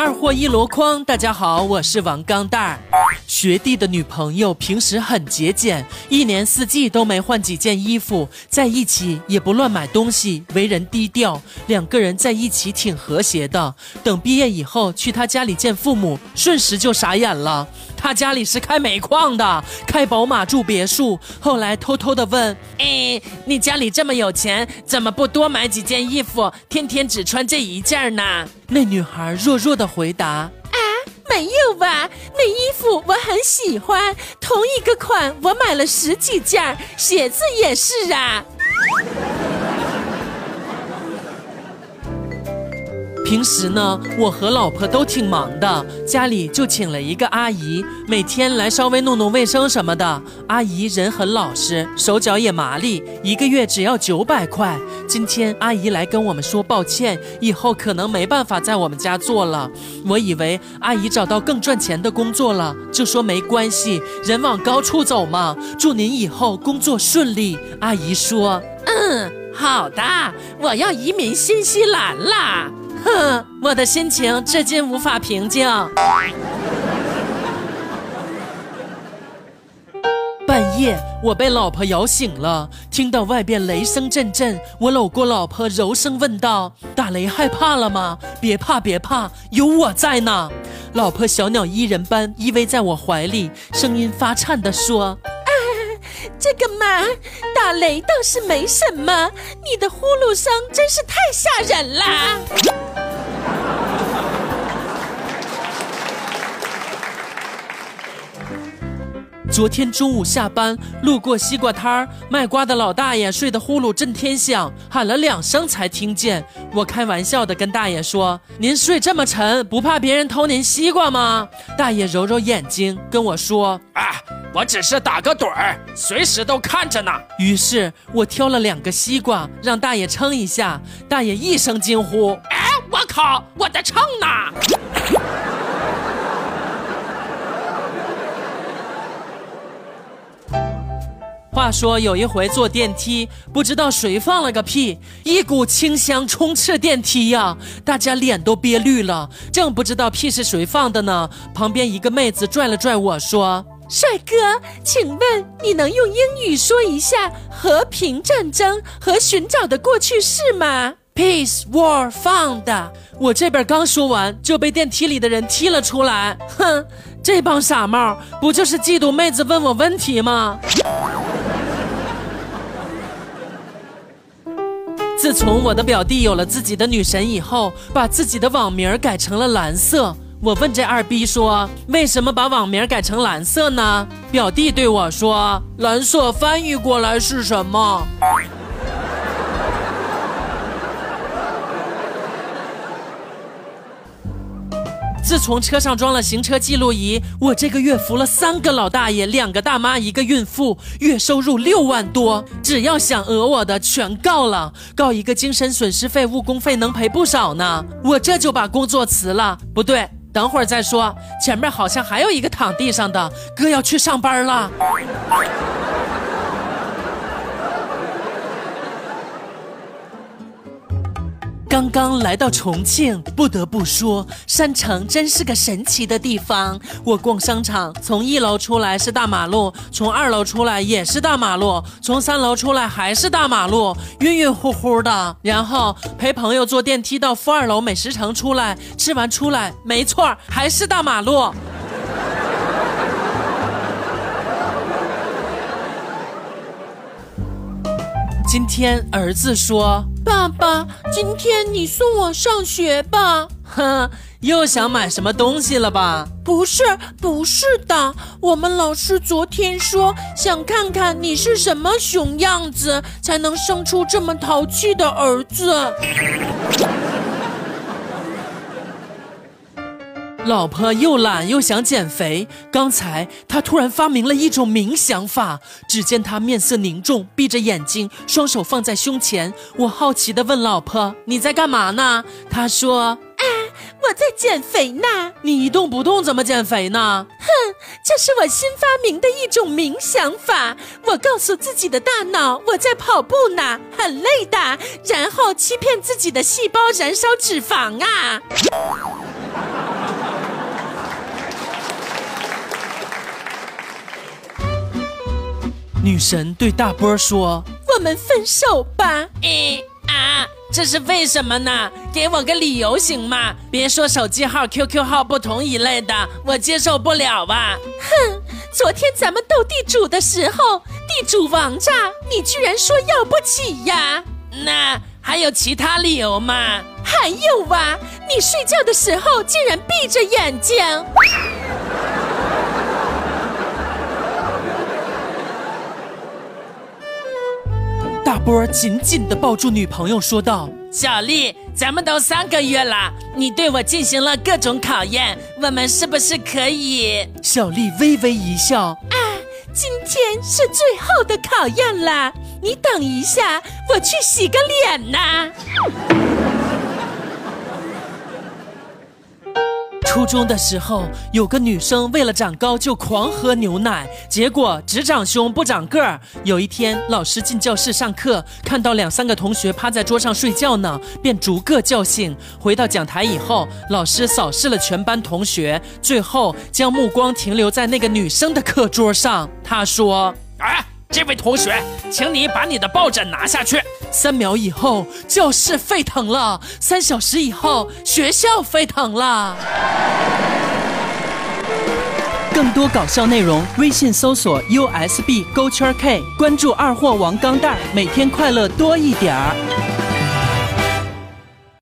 二货一箩筐，大家好，我是王钢蛋儿。学弟的女朋友平时很节俭，一年四季都没换几件衣服，在一起也不乱买东西，为人低调。两个人在一起挺和谐的。等毕业以后去他家里见父母，瞬时就傻眼了。他家里是开煤矿的，开宝马住别墅。后来偷偷的问：“哎，你家里这么有钱，怎么不多买几件衣服，天天只穿这一件呢？”那女孩弱弱的回答：“啊，没有吧？那衣服我很喜欢，同一个款我买了十几件，鞋子也是啊。”平时呢，我和老婆都挺忙的，家里就请了一个阿姨，每天来稍微弄弄卫生什么的。阿姨人很老实，手脚也麻利，一个月只要九百块。今天阿姨来跟我们说抱歉，以后可能没办法在我们家做了。我以为阿姨找到更赚钱的工作了，就说没关系，人往高处走嘛。祝您以后工作顺利。阿姨说：“嗯，好的，我要移民新西兰啦。”哼，我的心情至今无法平静。半夜，我被老婆摇醒了，听到外边雷声阵阵，我搂过老婆，柔声问道：“打雷害怕了吗？别怕，别怕，有我在呢。”老婆小鸟依人般依偎在我怀里，声音发颤地说。这个嘛，打雷倒是没什么，你的呼噜声真是太吓人啦！昨天中午下班路过西瓜摊儿，卖瓜的老大爷睡得呼噜震天响，喊了两声才听见。我开玩笑的跟大爷说：“您睡这么沉，不怕别人偷您西瓜吗？”大爷揉揉眼睛跟我说：“啊。”我只是打个盹儿，随时都看着呢。于是我挑了两个西瓜，让大爷称一下。大爷一声惊呼：“哎，我靠，我的秤呢？”话说有一回坐电梯，不知道谁放了个屁，一股清香充斥电梯呀，大家脸都憋绿了。正不知道屁是谁放的呢，旁边一个妹子拽了拽我说。帅哥，请问你能用英语说一下“和平战争”和“寻找的过去式”吗？Peace, war, found。我这边刚说完，就被电梯里的人踢了出来。哼，这帮傻帽，不就是嫉妒妹子问我问题吗？自从我的表弟有了自己的女神以后，把自己的网名改成了蓝色。我问这二逼说：“为什么把网名改成蓝色呢？”表弟对我说：“蓝色翻译过来是什么？”自从车上装了行车记录仪，我这个月扶了三个老大爷，两个大妈，一个孕妇，月收入六万多。只要想讹我的，全告了，告一个精神损失费、误工费，能赔不少呢。我这就把工作辞了。不对。等会儿再说，前面好像还有一个躺地上的哥要去上班了。刚刚来到重庆，不得不说，山城真是个神奇的地方。我逛商场，从一楼出来是大马路，从二楼出来也是大马路，从三楼出来还是大马路，晕晕乎乎的。然后陪朋友坐电梯到负二楼美食城出来，吃完出来，没错，还是大马路。今天儿子说：“爸爸，今天你送我上学吧。”哼，又想买什么东西了吧？不是，不是的。我们老师昨天说，想看看你是什么熊样子，才能生出这么淘气的儿子。老婆又懒又想减肥，刚才她突然发明了一种冥想法。只见她面色凝重，闭着眼睛，双手放在胸前。我好奇地问老婆：“你在干嘛呢？”她说：“啊，我在减肥呢。”你一动不动怎么减肥呢？哼，这是我新发明的一种冥想法。我告诉自己的大脑我在跑步呢，很累的，然后欺骗自己的细胞燃烧脂肪啊。女神对大波说我们分手吧。诶啊，这是为什么呢？给我个理由行吗？别说手机号、QQ 号不同一类的，我接受不了啊！哼，昨天咱们斗地主的时候，地主王炸，你居然说要不起呀？那还有其他理由吗？还有啊，你睡觉的时候竟然闭着眼睛。波紧紧地抱住女朋友说道。小丽，咱们都三个月了，你对我进行了各种考验，我们是不是可以？小丽微微一笑，啊，今天是最后的考验啦！你等一下，我去洗个脸呐。初中的时候，有个女生为了长高就狂喝牛奶，结果只长胸不长个儿。有一天，老师进教室上课，看到两三个同学趴在桌上睡觉呢，便逐个叫醒。回到讲台以后，老师扫视了全班同学，最后将目光停留在那个女生的课桌上。他说：“哎，这位同学，请你把你的抱枕拿下去。”三秒以后，教室沸腾了；三小时以后，学校沸腾了。更多搞笑内容，微信搜索 USB 勾圈 K，关注二货王钢蛋，每天快乐多一点儿。